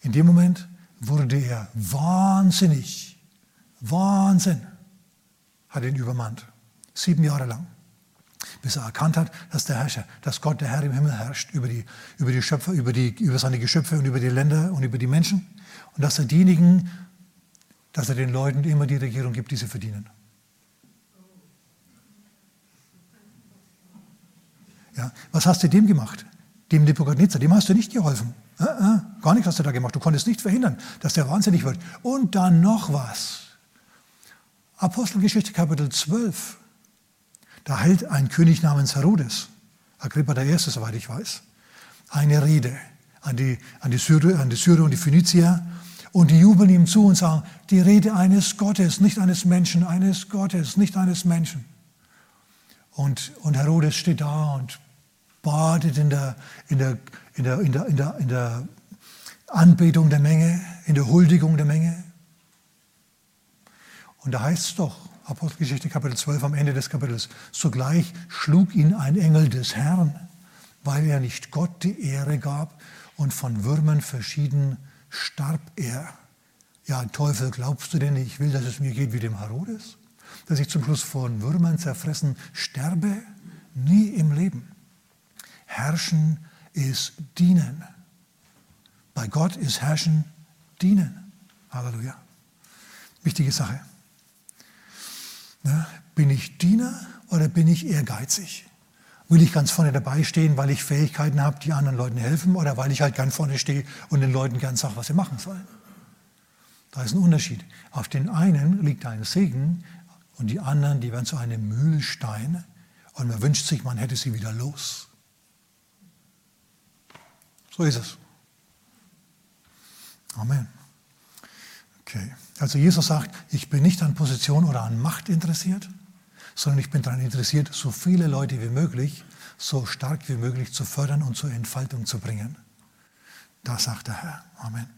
In dem Moment wurde er wahnsinnig. Wahnsinn hat ihn übermannt. Sieben Jahre lang. Bis er erkannt hat, dass der Herrscher, dass Gott, der Herr im Himmel herrscht über die, über die Schöpfer, über, die, über seine Geschöpfe und über die Länder und über die Menschen. Und dass er diejenigen, dass er den Leuten immer die Regierung gibt, die sie verdienen. Ja, was hast du dem gemacht? Dem Nebuchadnezzar, dem hast du nicht geholfen. Äh, äh, gar nichts hast du da gemacht. Du konntest nicht verhindern, dass der wahnsinnig wird. Und dann noch was. Apostelgeschichte Kapitel 12. Da hält ein König namens Herodes, Agrippa I., soweit ich weiß, eine Rede an die, an die, Syrer, an die Syrer und die Phönizier. Und die jubeln ihm zu und sagen, die Rede eines Gottes, nicht eines Menschen, eines Gottes, nicht eines Menschen. Und, und Herodes steht da und badet in der, in, der, in, der, in, der, in, der, in der Anbetung der Menge, in der Huldigung der Menge. Und da heißt es doch, Apostelgeschichte Kapitel 12 am Ende des Kapitels, sogleich schlug ihn ein Engel des Herrn, weil er nicht Gott die Ehre gab und von Würmern verschieden starb er. Ja, Teufel, glaubst du denn, ich will, dass es mir geht wie dem Herodes? Dass ich zum Schluss von Würmern zerfressen sterbe? Nie im Leben. Herrschen ist dienen. Bei Gott ist Herrschen dienen. Halleluja. Wichtige Sache. Ja, bin ich Diener oder bin ich ehrgeizig? Will ich ganz vorne dabei stehen, weil ich Fähigkeiten habe, die anderen Leuten helfen oder weil ich halt ganz vorne stehe und den Leuten ganz sage, was sie machen sollen? Da ist ein Unterschied. Auf den einen liegt ein Segen und die anderen, die werden zu einem Mühlstein und man wünscht sich, man hätte sie wieder los. So ist es. Amen. Okay. Also Jesus sagt, ich bin nicht an Position oder an Macht interessiert, sondern ich bin daran interessiert, so viele Leute wie möglich, so stark wie möglich zu fördern und zur Entfaltung zu bringen. Das sagt der Herr. Amen.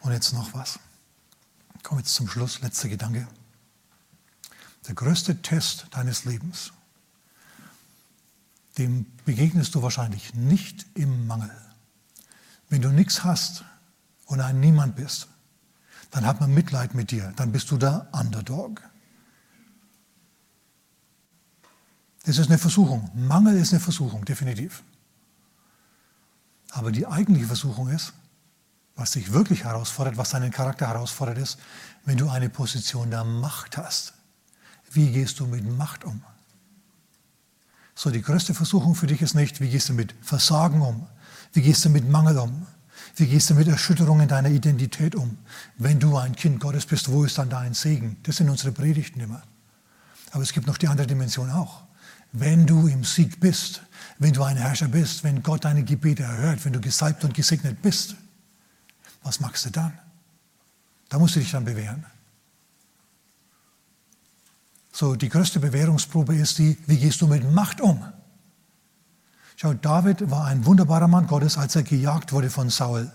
Und jetzt noch was. Ich komme jetzt zum Schluss, letzter Gedanke. Der größte Test deines Lebens, dem begegnest du wahrscheinlich nicht im Mangel. Wenn du nichts hast und ein Niemand bist, dann hat man Mitleid mit dir, dann bist du der Underdog. Das ist eine Versuchung. Mangel ist eine Versuchung, definitiv. Aber die eigentliche Versuchung ist, was dich wirklich herausfordert, was deinen Charakter herausfordert, ist, wenn du eine Position der Macht hast. Wie gehst du mit Macht um? So, die größte Versuchung für dich ist nicht, wie gehst du mit Versagen um? Wie gehst du mit Mangel um? Wie gehst du mit Erschütterungen deiner Identität um? Wenn du ein Kind Gottes bist, wo ist dann dein Segen? Das sind unsere Predigten immer. Aber es gibt noch die andere Dimension auch. Wenn du im Sieg bist, wenn du ein Herrscher bist, wenn Gott deine Gebete erhört, wenn du gesalbt und gesegnet bist, was machst du dann? Da musst du dich dann bewähren. So, die größte Bewährungsprobe ist die, wie gehst du mit Macht um? Schau, David war ein wunderbarer Mann Gottes, als er gejagt wurde von Saul.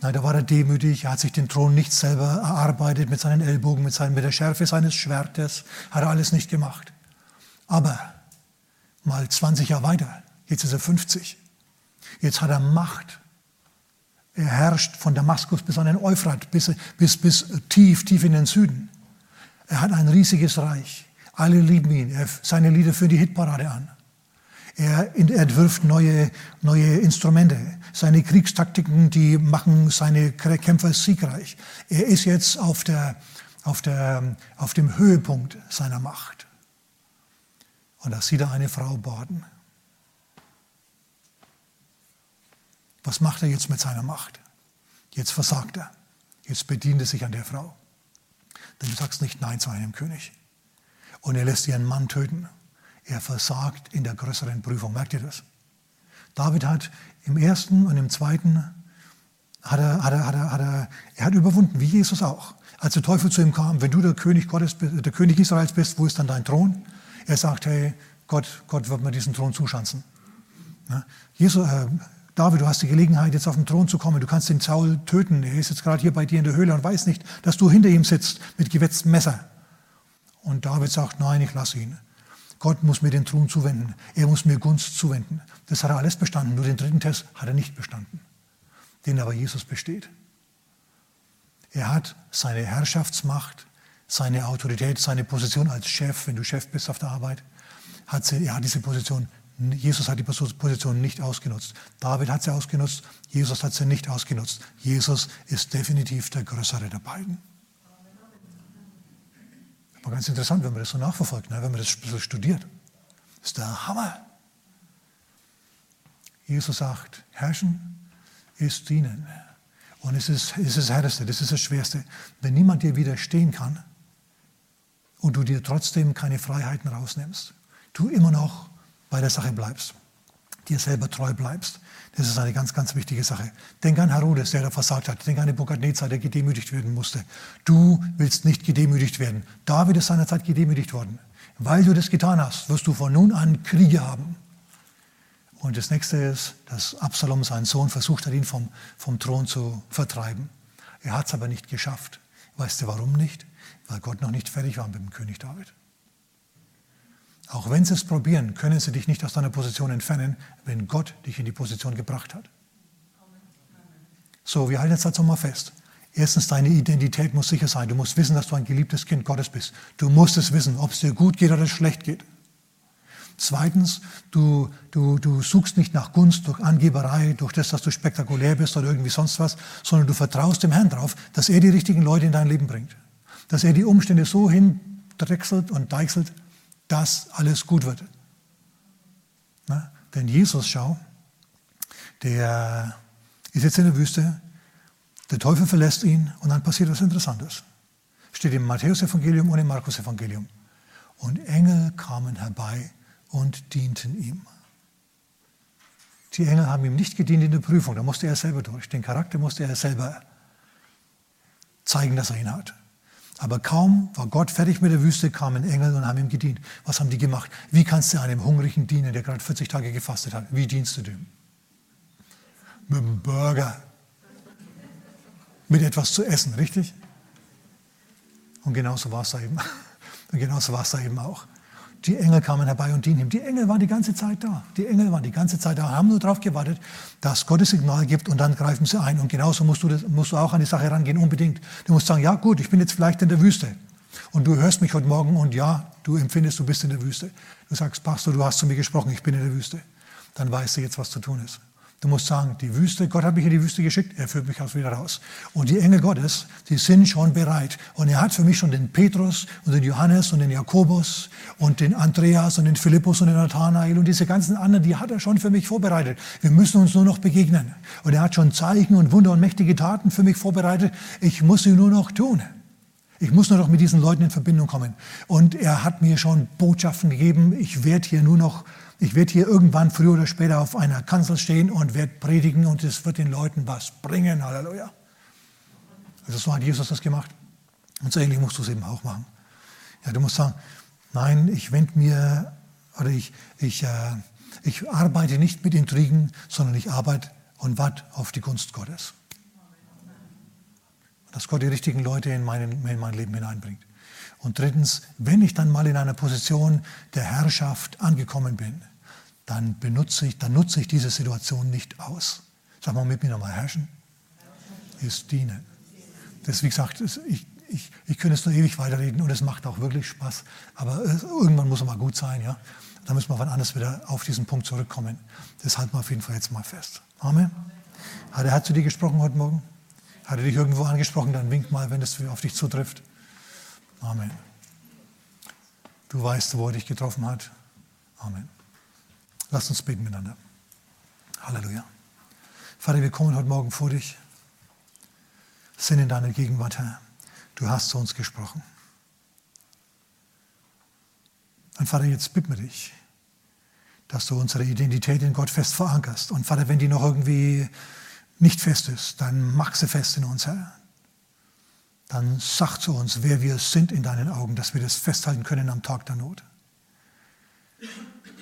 Nein, da war er demütig, er hat sich den Thron nicht selber erarbeitet mit seinen Ellbogen, mit, seinen, mit der Schärfe seines Schwertes, hat er alles nicht gemacht. Aber mal 20 Jahre weiter, jetzt ist er 50. Jetzt hat er Macht. Er herrscht von Damaskus bis an den Euphrat, bis, bis, bis tief, tief in den Süden. Er hat ein riesiges Reich. Alle lieben ihn. Er, seine Lieder führen die Hitparade an. Er entwirft neue, neue Instrumente. Seine Kriegstaktiken, die machen seine Kämpfer siegreich. Er ist jetzt auf, der, auf, der, auf dem Höhepunkt seiner Macht. Und da sieht er eine Frau baden. Was macht er jetzt mit seiner Macht? Jetzt versagt er. Jetzt bedient er sich an der Frau. Denn du sagst nicht Nein zu einem König. Und er lässt ihren Mann töten. Er versagt in der größeren Prüfung. Merkt ihr das? David hat im ersten und im zweiten, hat er, hat er, hat er, hat er, er hat überwunden, wie Jesus auch. Als der Teufel zu ihm kam, wenn du der König, Gottes, der König Israels bist, wo ist dann dein Thron? Er sagt, hey, Gott, Gott wird mir diesen Thron zuschanzen. Jesus, äh, David, du hast die Gelegenheit, jetzt auf den Thron zu kommen. Du kannst den Saul töten. Er ist jetzt gerade hier bei dir in der Höhle und weiß nicht, dass du hinter ihm sitzt mit gewetztem Messer. Und David sagt, nein, ich lasse ihn. Gott muss mir den Thron zuwenden. Er muss mir Gunst zuwenden. Das hat er alles bestanden. Nur den dritten Test hat er nicht bestanden, den aber Jesus besteht. Er hat seine Herrschaftsmacht, seine Autorität, seine Position als Chef, wenn du Chef bist auf der Arbeit, hat sie, er hat diese Position Jesus hat die Position nicht ausgenutzt. David hat sie ausgenutzt, Jesus hat sie nicht ausgenutzt. Jesus ist definitiv der Größere der beiden. Aber ganz interessant, wenn man das so nachverfolgt, ne, wenn man das so studiert. Das ist der Hammer. Jesus sagt, herrschen ist dienen. Und es ist, es ist das Härteste, das ist das Schwerste. Wenn niemand dir widerstehen kann und du dir trotzdem keine Freiheiten rausnimmst, du immer noch bei der Sache bleibst, dir selber treu bleibst. Das ist eine ganz, ganz wichtige Sache. Denk an Herodes, der da versagt hat. Denk an Nebukadnezar, der gedemütigt werden musste. Du willst nicht gedemütigt werden. David ist seinerzeit gedemütigt worden. Weil du das getan hast, wirst du von nun an Kriege haben. Und das nächste ist, dass Absalom, sein Sohn, versucht hat, ihn vom, vom Thron zu vertreiben. Er hat es aber nicht geschafft. Weißt du warum nicht? Weil Gott noch nicht fertig war mit dem König David. Auch wenn sie es probieren, können sie dich nicht aus deiner Position entfernen, wenn Gott dich in die Position gebracht hat. So, wir halten jetzt dazu mal fest. Erstens, deine Identität muss sicher sein. Du musst wissen, dass du ein geliebtes Kind Gottes bist. Du musst es wissen, ob es dir gut geht oder schlecht geht. Zweitens, du, du, du suchst nicht nach Gunst durch Angeberei, durch das, dass du spektakulär bist oder irgendwie sonst was, sondern du vertraust dem Herrn darauf, dass er die richtigen Leute in dein Leben bringt. Dass er die Umstände so hindrechselt und deichselt, dass alles gut wird. Na, denn Jesus, schau, der ist jetzt in der Wüste, der Teufel verlässt ihn und dann passiert was Interessantes. Steht im Matthäus-Evangelium und im Markus-Evangelium. Und Engel kamen herbei und dienten ihm. Die Engel haben ihm nicht gedient in der Prüfung, da musste er selber durch. Den Charakter musste er selber zeigen, dass er ihn hat. Aber kaum war Gott fertig mit der Wüste, kamen Engel und haben ihm gedient. Was haben die gemacht? Wie kannst du einem Hungrigen dienen, der gerade 40 Tage gefastet hat? Wie dienst du dem? Mit einem Burger. Mit etwas zu essen, richtig? Und genauso war es da eben. Und genauso war es da eben auch. Die Engel kamen herbei und dienen ihm. Die Engel waren die ganze Zeit da. Die Engel waren die ganze Zeit da, haben nur darauf gewartet, dass Gott das Signal gibt und dann greifen sie ein. Und genauso musst du, das, musst du auch an die Sache rangehen, unbedingt. Du musst sagen, ja gut, ich bin jetzt vielleicht in der Wüste. Und du hörst mich heute Morgen und ja, du empfindest, du bist in der Wüste. Du sagst, Pastor, du hast zu mir gesprochen, ich bin in der Wüste. Dann weißt du jetzt, was zu tun ist. Du musst sagen, die Wüste, Gott hat mich in die Wüste geschickt, er führt mich auch wieder raus. Und die Engel Gottes, die sind schon bereit. Und er hat für mich schon den Petrus und den Johannes und den Jakobus und den Andreas und den Philippus und den Nathanael und diese ganzen anderen, die hat er schon für mich vorbereitet. Wir müssen uns nur noch begegnen. Und er hat schon Zeichen und Wunder und mächtige Taten für mich vorbereitet. Ich muss sie nur noch tun. Ich muss nur noch mit diesen Leuten in Verbindung kommen. Und er hat mir schon Botschaften gegeben. Ich werde hier nur noch ich werde hier irgendwann früher oder später auf einer Kanzel stehen und werde predigen und es wird den Leuten was bringen. Halleluja. Also so hat Jesus das gemacht. Und so ähnlich musst du es eben auch machen. Ja, du musst sagen, nein, ich wende mir, oder ich, ich, äh, ich arbeite nicht mit Intrigen, sondern ich arbeite und warte auf die Gunst Gottes. Dass Gott die richtigen Leute in, meinen, in mein Leben hineinbringt. Und drittens, wenn ich dann mal in einer Position der Herrschaft angekommen bin, dann benutze ich, dann nutze ich diese Situation nicht aus. Sag mal mit mir nochmal, herrschen ist dienen. Das, wie gesagt, ich, ich, ich könnte es nur ewig weiterreden und es macht auch wirklich Spaß. Aber irgendwann muss es mal gut sein, ja. Da müssen wir wann anders wieder auf diesen Punkt zurückkommen. Das halten wir auf jeden Fall jetzt mal fest. Amen. Hat er zu dir gesprochen heute Morgen? Hat er dich irgendwo angesprochen? Dann wink mal, wenn es auf dich zutrifft. Amen. Du weißt, wo er dich getroffen hat. Amen. Lass uns beten miteinander. Halleluja. Vater, wir kommen heute Morgen vor dich, sind in deiner Gegenwart, Herr. Du hast zu uns gesprochen. Und Vater, jetzt bitten wir dich, dass du unsere Identität in Gott fest verankerst. Und Vater, wenn die noch irgendwie nicht fest ist, dann mach sie fest in uns, Herr dann sag zu uns, wer wir sind in deinen Augen, dass wir das festhalten können am Tag der Not.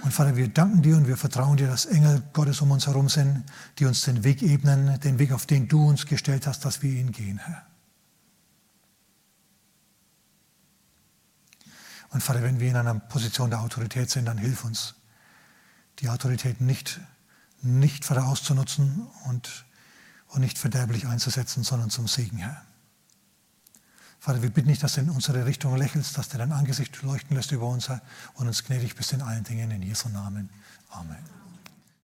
Und Vater, wir danken dir und wir vertrauen dir, dass Engel Gottes um uns herum sind, die uns den Weg ebnen, den Weg, auf den du uns gestellt hast, dass wir ihn gehen, Herr. Und Vater, wenn wir in einer Position der Autorität sind, dann hilf uns, die Autorität nicht, nicht Vater, auszunutzen und, und nicht verderblich einzusetzen, sondern zum Segen, Herr. Vater, wir bitten dich, dass du in unsere Richtung lächelst, dass du dein Angesicht leuchten lässt über uns und uns gnädig bist in allen Dingen. In Jesu Namen. Amen.